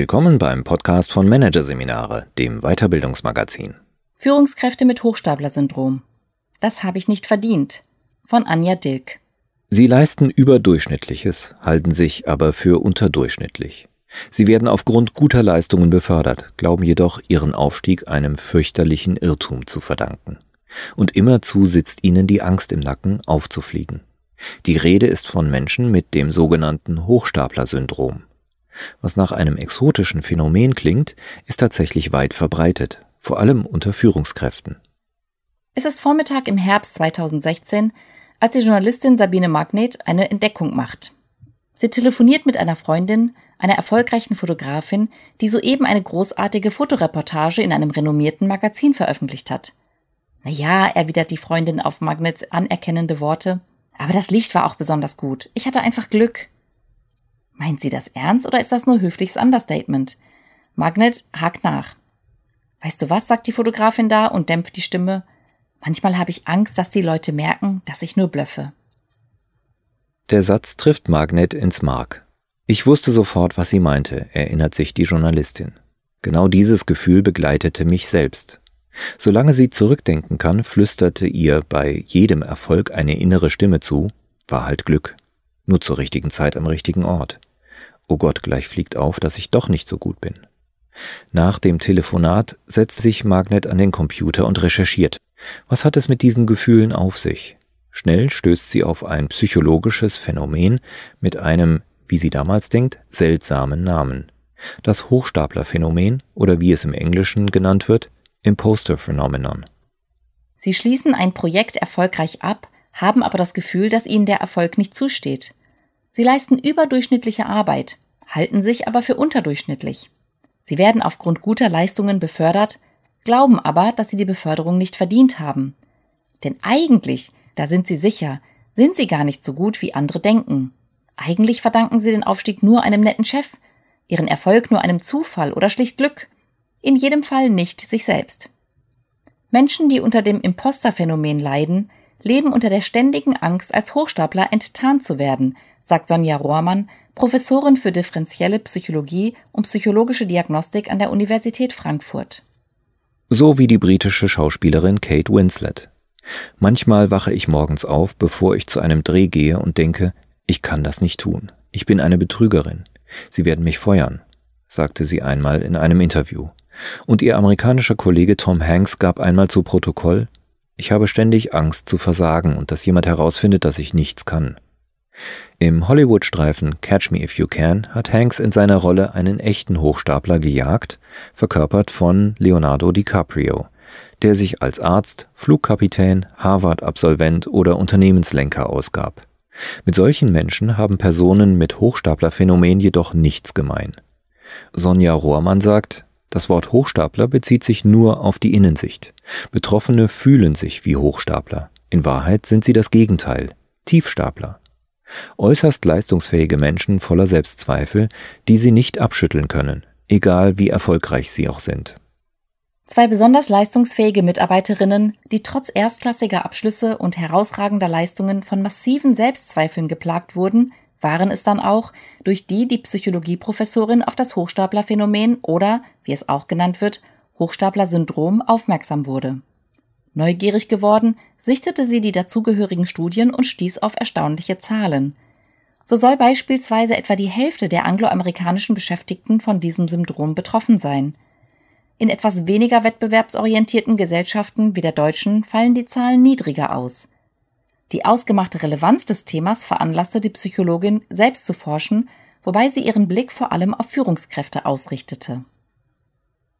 Willkommen beim Podcast von Managerseminare, dem Weiterbildungsmagazin. Führungskräfte mit Hochstapler-Syndrom. Das habe ich nicht verdient. Von Anja Dilk. Sie leisten Überdurchschnittliches, halten sich aber für unterdurchschnittlich. Sie werden aufgrund guter Leistungen befördert, glauben jedoch ihren Aufstieg einem fürchterlichen Irrtum zu verdanken. Und immerzu sitzt ihnen die Angst im Nacken, aufzufliegen. Die Rede ist von Menschen mit dem sogenannten Hochstapler-Syndrom. Was nach einem exotischen Phänomen klingt, ist tatsächlich weit verbreitet, vor allem unter Führungskräften. Es ist Vormittag im Herbst 2016, als die Journalistin Sabine Magnet eine Entdeckung macht. Sie telefoniert mit einer Freundin, einer erfolgreichen Fotografin, die soeben eine großartige Fotoreportage in einem renommierten Magazin veröffentlicht hat. Na ja, erwidert die Freundin auf Magnets anerkennende Worte, aber das Licht war auch besonders gut. Ich hatte einfach Glück. Meint sie das ernst oder ist das nur höfliches Understatement? Magnet hakt nach. Weißt du was, sagt die Fotografin da und dämpft die Stimme. Manchmal habe ich Angst, dass die Leute merken, dass ich nur blöffe. Der Satz trifft Magnet ins Mark. Ich wusste sofort, was sie meinte, erinnert sich die Journalistin. Genau dieses Gefühl begleitete mich selbst. Solange sie zurückdenken kann, flüsterte ihr bei jedem Erfolg eine innere Stimme zu, war halt Glück. Nur zur richtigen Zeit am richtigen Ort. Oh Gott, gleich fliegt auf, dass ich doch nicht so gut bin. Nach dem Telefonat setzt sich Magnet an den Computer und recherchiert. Was hat es mit diesen Gefühlen auf sich? Schnell stößt sie auf ein psychologisches Phänomen mit einem, wie sie damals denkt, seltsamen Namen. Das Hochstaplerphänomen oder wie es im Englischen genannt wird, Imposter Phenomenon. Sie schließen ein Projekt erfolgreich ab, haben aber das Gefühl, dass ihnen der Erfolg nicht zusteht. Sie leisten überdurchschnittliche Arbeit, halten sich aber für unterdurchschnittlich. Sie werden aufgrund guter Leistungen befördert, glauben aber, dass sie die Beförderung nicht verdient haben. Denn eigentlich, da sind sie sicher, sind sie gar nicht so gut, wie andere denken. Eigentlich verdanken sie den Aufstieg nur einem netten Chef, ihren Erfolg nur einem Zufall oder schlicht Glück, in jedem Fall nicht sich selbst. Menschen, die unter dem Imposterphänomen leiden, leben unter der ständigen Angst, als Hochstapler enttarnt zu werden, sagt Sonja Rohrmann, Professorin für differenzielle Psychologie und psychologische Diagnostik an der Universität Frankfurt. So wie die britische Schauspielerin Kate Winslet. Manchmal wache ich morgens auf, bevor ich zu einem Dreh gehe und denke, ich kann das nicht tun. Ich bin eine Betrügerin. Sie werden mich feuern, sagte sie einmal in einem Interview. Und ihr amerikanischer Kollege Tom Hanks gab einmal zu Protokoll, ich habe ständig Angst zu versagen und dass jemand herausfindet, dass ich nichts kann. Im Hollywood-Streifen Catch Me If You Can hat Hanks in seiner Rolle einen echten Hochstapler gejagt, verkörpert von Leonardo DiCaprio, der sich als Arzt, Flugkapitän, Harvard-Absolvent oder Unternehmenslenker ausgab. Mit solchen Menschen haben Personen mit Hochstaplerphänomen jedoch nichts gemein. Sonja Rohrmann sagt, das Wort Hochstapler bezieht sich nur auf die Innensicht. Betroffene fühlen sich wie Hochstapler. In Wahrheit sind sie das Gegenteil, Tiefstapler. Äußerst leistungsfähige Menschen voller Selbstzweifel, die sie nicht abschütteln können, egal wie erfolgreich sie auch sind. Zwei besonders leistungsfähige Mitarbeiterinnen, die trotz erstklassiger Abschlüsse und herausragender Leistungen von massiven Selbstzweifeln geplagt wurden, waren es dann auch, durch die die Psychologieprofessorin auf das Hochstaplerphänomen oder, wie es auch genannt wird, Hochstapler-Syndrom aufmerksam wurde. Neugierig geworden, sichtete sie die dazugehörigen Studien und stieß auf erstaunliche Zahlen. So soll beispielsweise etwa die Hälfte der angloamerikanischen Beschäftigten von diesem Syndrom betroffen sein. In etwas weniger wettbewerbsorientierten Gesellschaften wie der deutschen fallen die Zahlen niedriger aus. Die ausgemachte Relevanz des Themas veranlasste die Psychologin, selbst zu forschen, wobei sie ihren Blick vor allem auf Führungskräfte ausrichtete.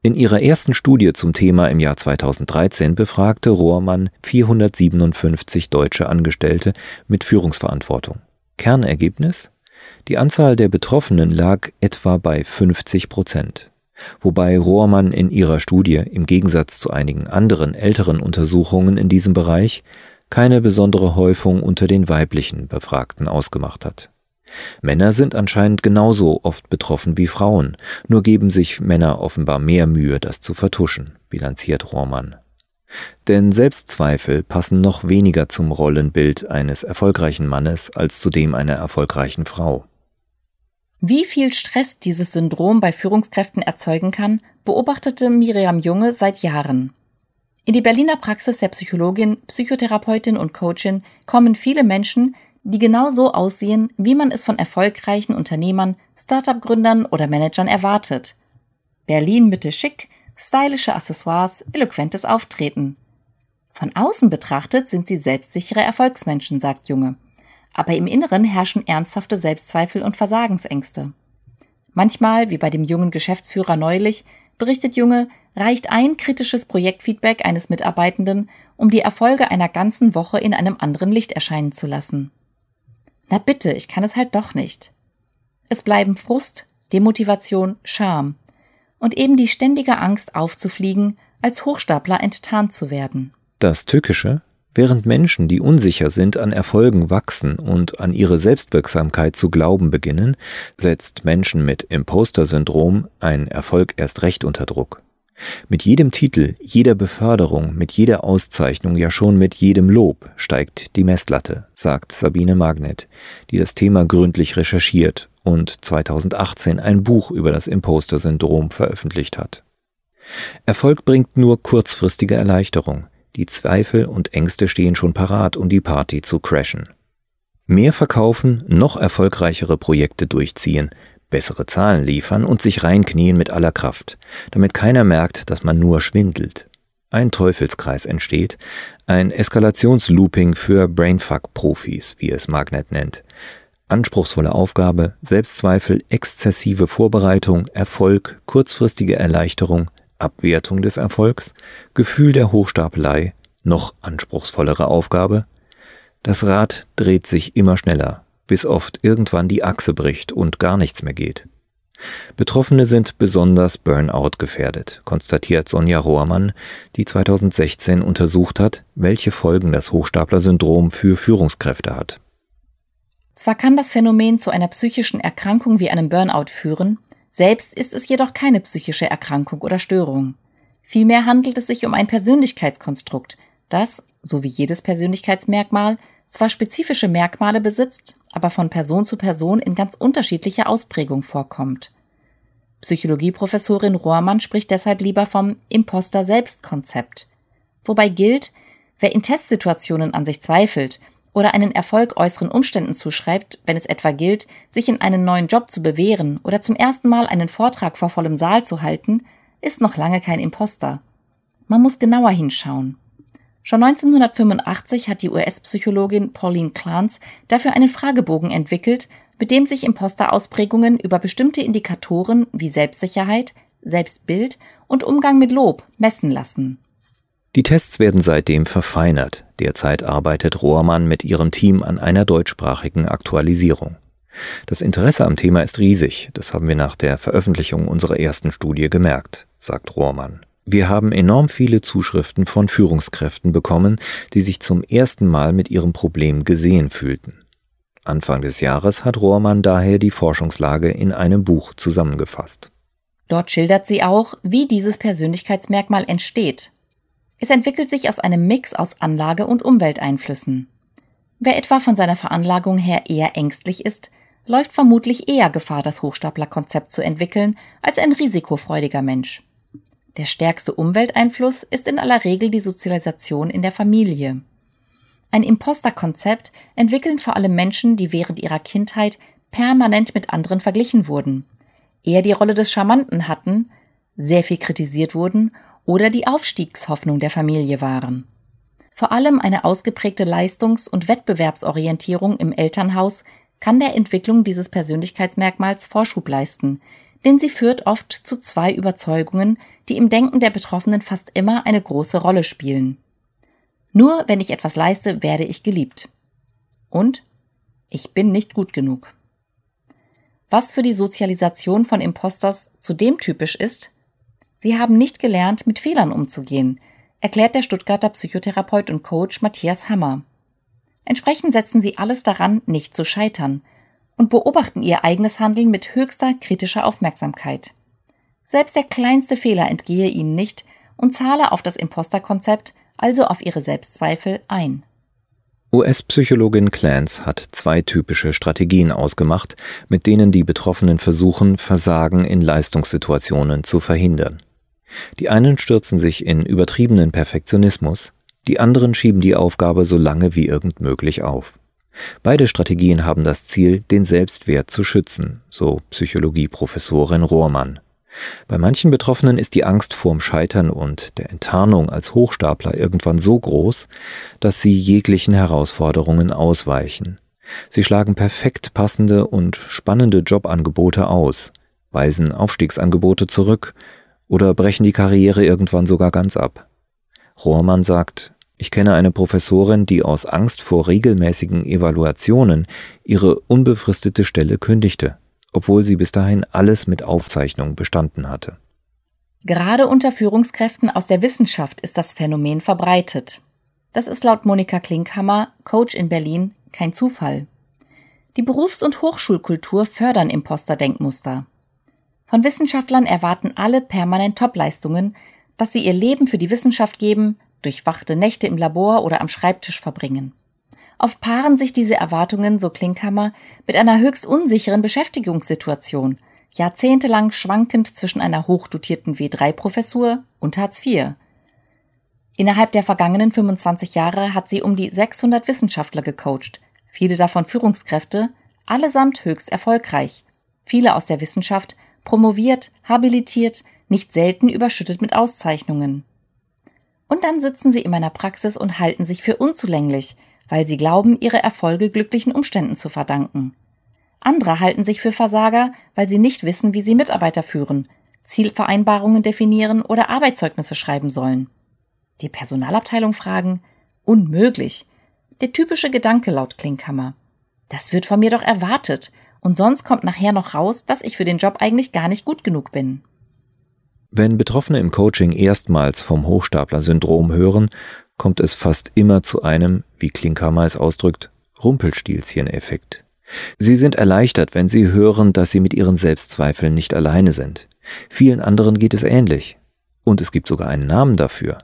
In ihrer ersten Studie zum Thema im Jahr 2013 befragte Rohrmann 457 deutsche Angestellte mit Führungsverantwortung. Kernergebnis? Die Anzahl der Betroffenen lag etwa bei 50 Prozent. Wobei Rohrmann in ihrer Studie im Gegensatz zu einigen anderen älteren Untersuchungen in diesem Bereich keine besondere Häufung unter den weiblichen Befragten ausgemacht hat. Männer sind anscheinend genauso oft betroffen wie Frauen, nur geben sich Männer offenbar mehr Mühe, das zu vertuschen, bilanziert Rohrmann. Denn Selbstzweifel passen noch weniger zum Rollenbild eines erfolgreichen Mannes als zu dem einer erfolgreichen Frau. Wie viel Stress dieses Syndrom bei Führungskräften erzeugen kann, beobachtete Miriam Junge seit Jahren. In die Berliner Praxis der Psychologin, Psychotherapeutin und Coachin kommen viele Menschen, die genau so aussehen, wie man es von erfolgreichen Unternehmern, Startup-Gründern oder Managern erwartet. Berlin Mitte schick, stylische Accessoires, eloquentes Auftreten. Von außen betrachtet sind sie selbstsichere Erfolgsmenschen, sagt Junge aber im Inneren herrschen ernsthafte Selbstzweifel und Versagensängste. Manchmal, wie bei dem jungen Geschäftsführer neulich, berichtet Junge, reicht ein kritisches Projektfeedback eines Mitarbeitenden, um die Erfolge einer ganzen Woche in einem anderen Licht erscheinen zu lassen. Na bitte, ich kann es halt doch nicht. Es bleiben Frust, Demotivation, Scham und eben die ständige Angst aufzufliegen, als Hochstapler enttarnt zu werden. Das Tückische, Während Menschen, die unsicher sind, an Erfolgen wachsen und an ihre Selbstwirksamkeit zu glauben beginnen, setzt Menschen mit Imposter-Syndrom einen Erfolg erst recht unter Druck. Mit jedem Titel, jeder Beförderung, mit jeder Auszeichnung, ja schon mit jedem Lob steigt die Messlatte, sagt Sabine Magnet, die das Thema gründlich recherchiert und 2018 ein Buch über das Imposter-Syndrom veröffentlicht hat. Erfolg bringt nur kurzfristige Erleichterung. Die Zweifel und Ängste stehen schon parat, um die Party zu crashen. Mehr verkaufen, noch erfolgreichere Projekte durchziehen, bessere Zahlen liefern und sich reinknien mit aller Kraft, damit keiner merkt, dass man nur schwindelt. Ein Teufelskreis entsteht, ein Eskalationslooping für Brainfuck-Profis, wie es Magnet nennt. Anspruchsvolle Aufgabe, Selbstzweifel, exzessive Vorbereitung, Erfolg, kurzfristige Erleichterung, Abwertung des Erfolgs, Gefühl der Hochstapelei, noch anspruchsvollere Aufgabe. Das Rad dreht sich immer schneller, bis oft irgendwann die Achse bricht und gar nichts mehr geht. Betroffene sind besonders Burnout gefährdet, konstatiert Sonja Rohrmann, die 2016 untersucht hat, welche Folgen das Hochstapler-Syndrom für Führungskräfte hat. Zwar kann das Phänomen zu einer psychischen Erkrankung wie einem Burnout führen, selbst ist es jedoch keine psychische Erkrankung oder Störung. Vielmehr handelt es sich um ein Persönlichkeitskonstrukt, das, so wie jedes Persönlichkeitsmerkmal, zwar spezifische Merkmale besitzt, aber von Person zu Person in ganz unterschiedlicher Ausprägung vorkommt. Psychologieprofessorin Rohrmann spricht deshalb lieber vom Imposter-Selbstkonzept, wobei gilt, wer in Testsituationen an sich zweifelt oder einen Erfolg äußeren Umständen zuschreibt, wenn es etwa gilt, sich in einen neuen Job zu bewähren oder zum ersten Mal einen Vortrag vor vollem Saal zu halten, ist noch lange kein Imposter. Man muss genauer hinschauen. Schon 1985 hat die US-Psychologin Pauline Clance dafür einen Fragebogen entwickelt, mit dem sich Imposter-Ausprägungen über bestimmte Indikatoren wie Selbstsicherheit, Selbstbild und Umgang mit Lob messen lassen. Die Tests werden seitdem verfeinert. Derzeit arbeitet Rohrmann mit ihrem Team an einer deutschsprachigen Aktualisierung. Das Interesse am Thema ist riesig, das haben wir nach der Veröffentlichung unserer ersten Studie gemerkt, sagt Rohrmann. Wir haben enorm viele Zuschriften von Führungskräften bekommen, die sich zum ersten Mal mit ihrem Problem gesehen fühlten. Anfang des Jahres hat Rohrmann daher die Forschungslage in einem Buch zusammengefasst. Dort schildert sie auch, wie dieses Persönlichkeitsmerkmal entsteht es entwickelt sich aus einem Mix aus Anlage und Umwelteinflüssen. Wer etwa von seiner Veranlagung her eher ängstlich ist, läuft vermutlich eher Gefahr, das Hochstaplerkonzept zu entwickeln, als ein risikofreudiger Mensch. Der stärkste Umwelteinfluss ist in aller Regel die Sozialisation in der Familie. Ein Imposterkonzept entwickeln vor allem Menschen, die während ihrer Kindheit permanent mit anderen verglichen wurden, eher die Rolle des Charmanten hatten, sehr viel kritisiert wurden oder die Aufstiegshoffnung der Familie waren. Vor allem eine ausgeprägte Leistungs- und Wettbewerbsorientierung im Elternhaus kann der Entwicklung dieses Persönlichkeitsmerkmals Vorschub leisten, denn sie führt oft zu zwei Überzeugungen, die im Denken der Betroffenen fast immer eine große Rolle spielen. Nur wenn ich etwas leiste, werde ich geliebt. Und ich bin nicht gut genug. Was für die Sozialisation von Imposters zudem typisch ist, Sie haben nicht gelernt, mit Fehlern umzugehen, erklärt der Stuttgarter Psychotherapeut und Coach Matthias Hammer. Entsprechend setzen sie alles daran, nicht zu scheitern und beobachten ihr eigenes Handeln mit höchster kritischer Aufmerksamkeit. Selbst der kleinste Fehler entgehe ihnen nicht und zahle auf das Imposterkonzept, also auf ihre Selbstzweifel, ein. US-Psychologin Clance hat zwei typische Strategien ausgemacht, mit denen die Betroffenen versuchen, Versagen in Leistungssituationen zu verhindern. Die einen stürzen sich in übertriebenen Perfektionismus, die anderen schieben die Aufgabe so lange wie irgend möglich auf. Beide Strategien haben das Ziel, den Selbstwert zu schützen, so Psychologieprofessorin Rohrmann. Bei manchen Betroffenen ist die Angst vorm Scheitern und der Enttarnung als Hochstapler irgendwann so groß, dass sie jeglichen Herausforderungen ausweichen. Sie schlagen perfekt passende und spannende Jobangebote aus, weisen Aufstiegsangebote zurück oder brechen die Karriere irgendwann sogar ganz ab. Rohrmann sagt, ich kenne eine Professorin, die aus Angst vor regelmäßigen Evaluationen ihre unbefristete Stelle kündigte obwohl sie bis dahin alles mit Aufzeichnung bestanden hatte. Gerade unter Führungskräften aus der Wissenschaft ist das Phänomen verbreitet. Das ist laut Monika Klinkhammer, Coach in Berlin, kein Zufall. Die Berufs- und Hochschulkultur fördern Imposter-Denkmuster. Von Wissenschaftlern erwarten alle permanent Topleistungen, dass sie ihr Leben für die Wissenschaft geben, durchwachte Nächte im Labor oder am Schreibtisch verbringen. Oft paaren sich diese Erwartungen, so Klinkhammer, mit einer höchst unsicheren Beschäftigungssituation, jahrzehntelang schwankend zwischen einer hochdotierten W3-Professur und Hartz IV. Innerhalb der vergangenen 25 Jahre hat sie um die 600 Wissenschaftler gecoacht, viele davon Führungskräfte, allesamt höchst erfolgreich, viele aus der Wissenschaft, promoviert, habilitiert, nicht selten überschüttet mit Auszeichnungen. Und dann sitzen sie in meiner Praxis und halten sich für unzulänglich, weil sie glauben, ihre Erfolge glücklichen Umständen zu verdanken. Andere halten sich für Versager, weil sie nicht wissen, wie sie Mitarbeiter führen, Zielvereinbarungen definieren oder Arbeitszeugnisse schreiben sollen. Die Personalabteilung fragen, unmöglich. Der typische Gedanke laut Klinkhammer. Das wird von mir doch erwartet, und sonst kommt nachher noch raus, dass ich für den Job eigentlich gar nicht gut genug bin. Wenn Betroffene im Coaching erstmals vom Hochstapler-Syndrom hören, kommt es fast immer zu einem, wie Klinkhammer es ausdrückt, Rumpelstilzchen-Effekt. Sie sind erleichtert, wenn sie hören, dass sie mit ihren Selbstzweifeln nicht alleine sind. Vielen anderen geht es ähnlich. Und es gibt sogar einen Namen dafür.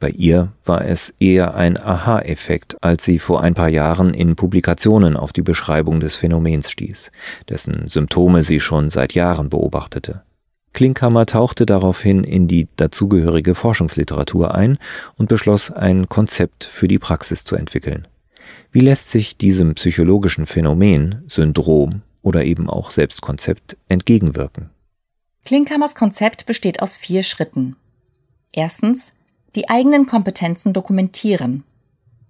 Bei ihr war es eher ein Aha-Effekt, als sie vor ein paar Jahren in Publikationen auf die Beschreibung des Phänomens stieß, dessen Symptome sie schon seit Jahren beobachtete. Klinkhammer tauchte daraufhin in die dazugehörige Forschungsliteratur ein und beschloss, ein Konzept für die Praxis zu entwickeln. Wie lässt sich diesem psychologischen Phänomen, Syndrom oder eben auch Selbstkonzept entgegenwirken? Klinkhammers Konzept besteht aus vier Schritten. Erstens, die eigenen Kompetenzen dokumentieren.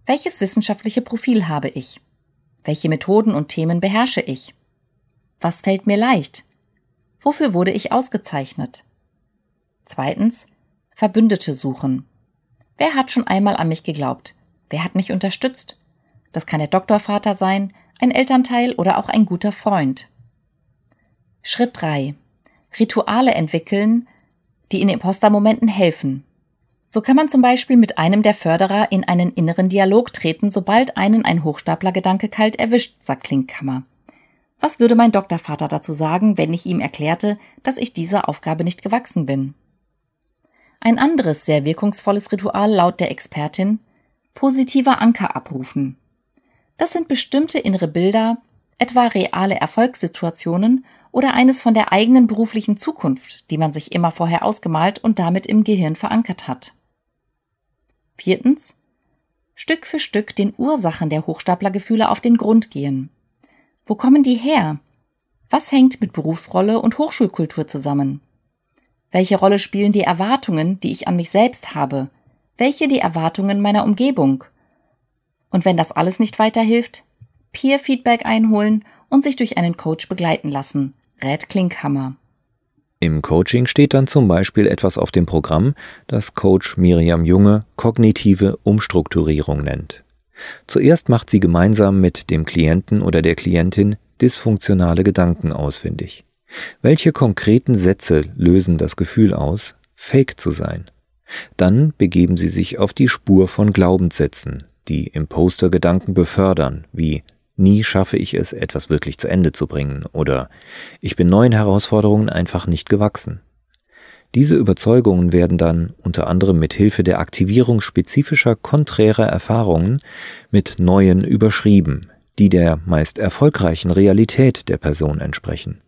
Welches wissenschaftliche Profil habe ich? Welche Methoden und Themen beherrsche ich? Was fällt mir leicht? Wofür wurde ich ausgezeichnet? Zweitens, Verbündete suchen. Wer hat schon einmal an mich geglaubt? Wer hat mich unterstützt? Das kann der Doktorvater sein, ein Elternteil oder auch ein guter Freund. Schritt 3. Rituale entwickeln, die in Impostermomenten helfen. So kann man zum Beispiel mit einem der Förderer in einen inneren Dialog treten, sobald einen ein Hochstaplergedanke kalt erwischt, sagt Klinkkammer. Was würde mein Doktorvater dazu sagen, wenn ich ihm erklärte, dass ich dieser Aufgabe nicht gewachsen bin? Ein anderes sehr wirkungsvolles Ritual laut der Expertin positiver Anker abrufen. Das sind bestimmte innere Bilder, etwa reale Erfolgssituationen oder eines von der eigenen beruflichen Zukunft, die man sich immer vorher ausgemalt und damit im Gehirn verankert hat. Viertens. Stück für Stück den Ursachen der Hochstaplergefühle auf den Grund gehen. Wo kommen die her? Was hängt mit Berufsrolle und Hochschulkultur zusammen? Welche Rolle spielen die Erwartungen, die ich an mich selbst habe? Welche die Erwartungen meiner Umgebung? Und wenn das alles nicht weiterhilft, Peer-Feedback einholen und sich durch einen Coach begleiten lassen, rät Klinkhammer. Im Coaching steht dann zum Beispiel etwas auf dem Programm, das Coach Miriam Junge kognitive Umstrukturierung nennt. Zuerst macht sie gemeinsam mit dem Klienten oder der Klientin dysfunktionale Gedanken ausfindig. Welche konkreten Sätze lösen das Gefühl aus, fake zu sein? Dann begeben sie sich auf die Spur von Glaubenssätzen, die Imposter-Gedanken befördern, wie nie schaffe ich es, etwas wirklich zu Ende zu bringen oder ich bin neuen Herausforderungen einfach nicht gewachsen. Diese Überzeugungen werden dann unter anderem mit Hilfe der Aktivierung spezifischer konträrer Erfahrungen mit neuen überschrieben, die der meist erfolgreichen Realität der Person entsprechen.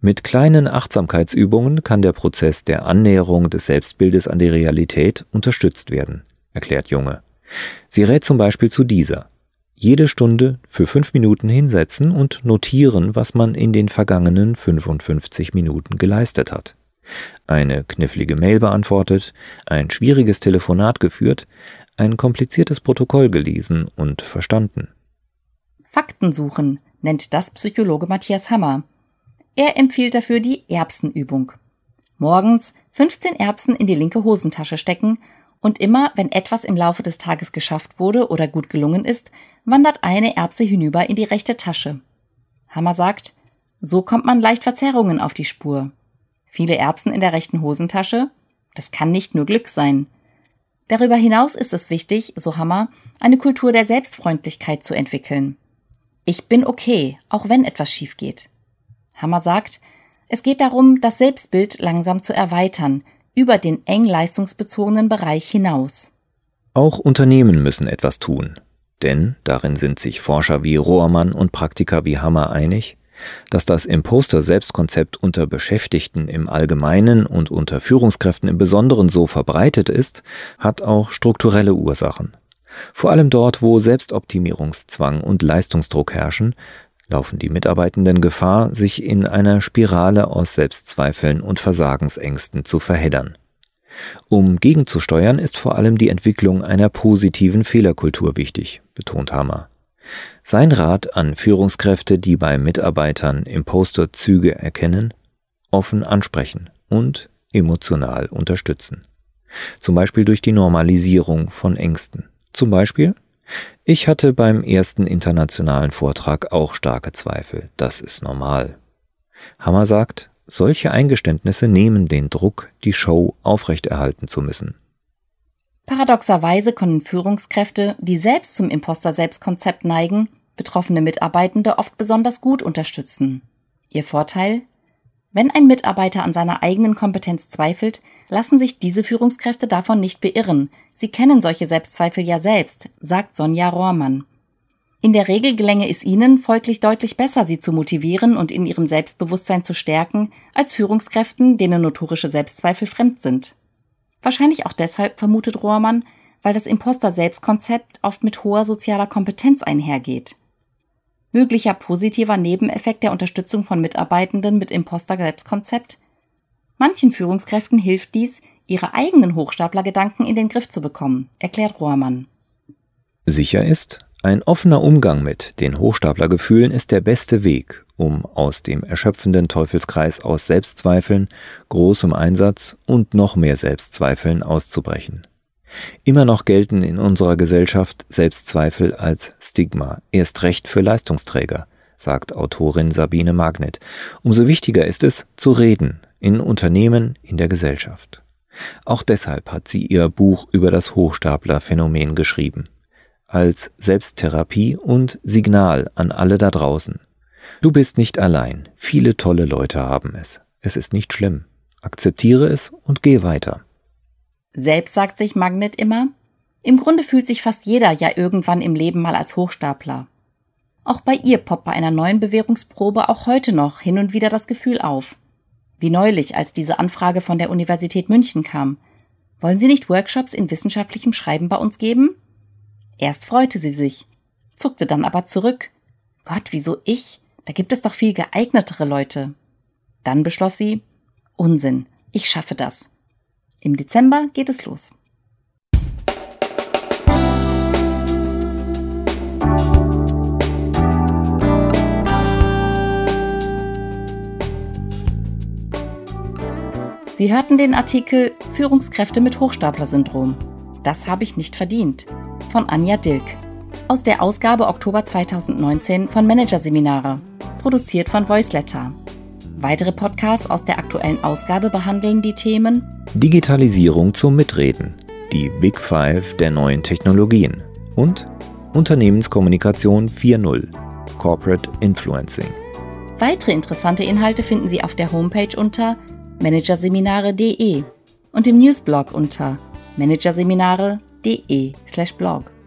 Mit kleinen Achtsamkeitsübungen kann der Prozess der Annäherung des Selbstbildes an die Realität unterstützt werden, erklärt Junge. Sie rät zum Beispiel zu dieser. Jede Stunde für fünf Minuten hinsetzen und notieren, was man in den vergangenen 55 Minuten geleistet hat. Eine knifflige Mail beantwortet, ein schwieriges Telefonat geführt, ein kompliziertes Protokoll gelesen und verstanden. Fakten suchen nennt das Psychologe Matthias Hammer. Er empfiehlt dafür die Erbsenübung. Morgens 15 Erbsen in die linke Hosentasche stecken und immer, wenn etwas im Laufe des Tages geschafft wurde oder gut gelungen ist, wandert eine Erbse hinüber in die rechte Tasche. Hammer sagt, so kommt man leicht Verzerrungen auf die Spur. Viele Erbsen in der rechten Hosentasche? Das kann nicht nur Glück sein. Darüber hinaus ist es wichtig, so Hammer, eine Kultur der Selbstfreundlichkeit zu entwickeln. Ich bin okay, auch wenn etwas schief geht. Hammer sagt, es geht darum, das Selbstbild langsam zu erweitern, über den eng leistungsbezogenen Bereich hinaus. Auch Unternehmen müssen etwas tun. Denn, darin sind sich Forscher wie Rohrmann und Praktiker wie Hammer einig, dass das Imposter-Selbstkonzept unter Beschäftigten im Allgemeinen und unter Führungskräften im Besonderen so verbreitet ist, hat auch strukturelle Ursachen. Vor allem dort, wo Selbstoptimierungszwang und Leistungsdruck herrschen, laufen die Mitarbeitenden Gefahr, sich in einer Spirale aus Selbstzweifeln und Versagensängsten zu verheddern. Um gegenzusteuern, ist vor allem die Entwicklung einer positiven Fehlerkultur wichtig, betont Hammer. Sein Rat an Führungskräfte, die bei Mitarbeitern Imposterzüge erkennen, offen ansprechen und emotional unterstützen. Zum Beispiel durch die Normalisierung von Ängsten. Zum Beispiel ich hatte beim ersten internationalen Vortrag auch starke Zweifel. Das ist normal. Hammer sagt, solche Eingeständnisse nehmen den Druck, die Show aufrechterhalten zu müssen. Paradoxerweise können Führungskräfte, die selbst zum Imposter-Selbstkonzept neigen, betroffene Mitarbeitende oft besonders gut unterstützen. Ihr Vorteil? Wenn ein Mitarbeiter an seiner eigenen Kompetenz zweifelt, lassen sich diese Führungskräfte davon nicht beirren. Sie kennen solche Selbstzweifel ja selbst, sagt Sonja Rohrmann. In der Regel gelänge es ihnen folglich deutlich besser, sie zu motivieren und in ihrem Selbstbewusstsein zu stärken, als Führungskräften, denen notorische Selbstzweifel fremd sind. Wahrscheinlich auch deshalb, vermutet Rohrmann, weil das Imposter-Selbstkonzept oft mit hoher sozialer Kompetenz einhergeht. Möglicher positiver Nebeneffekt der Unterstützung von Mitarbeitenden mit Imposter-Selbstkonzept? Manchen Führungskräften hilft dies, ihre eigenen Hochstaplergedanken in den Griff zu bekommen, erklärt Rohrmann. Sicher ist, ein offener Umgang mit den Hochstaplergefühlen ist der beste Weg, um aus dem erschöpfenden Teufelskreis aus Selbstzweifeln, großem Einsatz und noch mehr Selbstzweifeln auszubrechen. Immer noch gelten in unserer Gesellschaft Selbstzweifel als Stigma, erst recht für Leistungsträger, sagt Autorin Sabine Magnet. Umso wichtiger ist es, zu reden, in Unternehmen, in der Gesellschaft. Auch deshalb hat sie ihr Buch über das Hochstaplerphänomen geschrieben. Als Selbsttherapie und Signal an alle da draußen. Du bist nicht allein. Viele tolle Leute haben es. Es ist nicht schlimm. Akzeptiere es und geh weiter. Selbst sagt sich Magnet immer, im Grunde fühlt sich fast jeder ja irgendwann im Leben mal als Hochstapler. Auch bei ihr poppt bei einer neuen Bewährungsprobe auch heute noch hin und wieder das Gefühl auf. Wie neulich, als diese Anfrage von der Universität München kam. Wollen Sie nicht Workshops in wissenschaftlichem Schreiben bei uns geben? Erst freute sie sich, zuckte dann aber zurück. Gott, wieso ich? Da gibt es doch viel geeignetere Leute. Dann beschloss sie, Unsinn, ich schaffe das. Im Dezember geht es los. Sie hörten den Artikel Führungskräfte mit Hochstapler-Syndrom. Das habe ich nicht verdient von Anja Dilk. Aus der Ausgabe Oktober 2019 von Managerseminare, produziert von Voiceletter. Weitere Podcasts aus der aktuellen Ausgabe behandeln die Themen Digitalisierung zum Mitreden, die Big Five der neuen Technologien und Unternehmenskommunikation 4.0, Corporate Influencing. Weitere interessante Inhalte finden Sie auf der Homepage unter managerseminare.de und im Newsblog unter managerseminare.de/blog.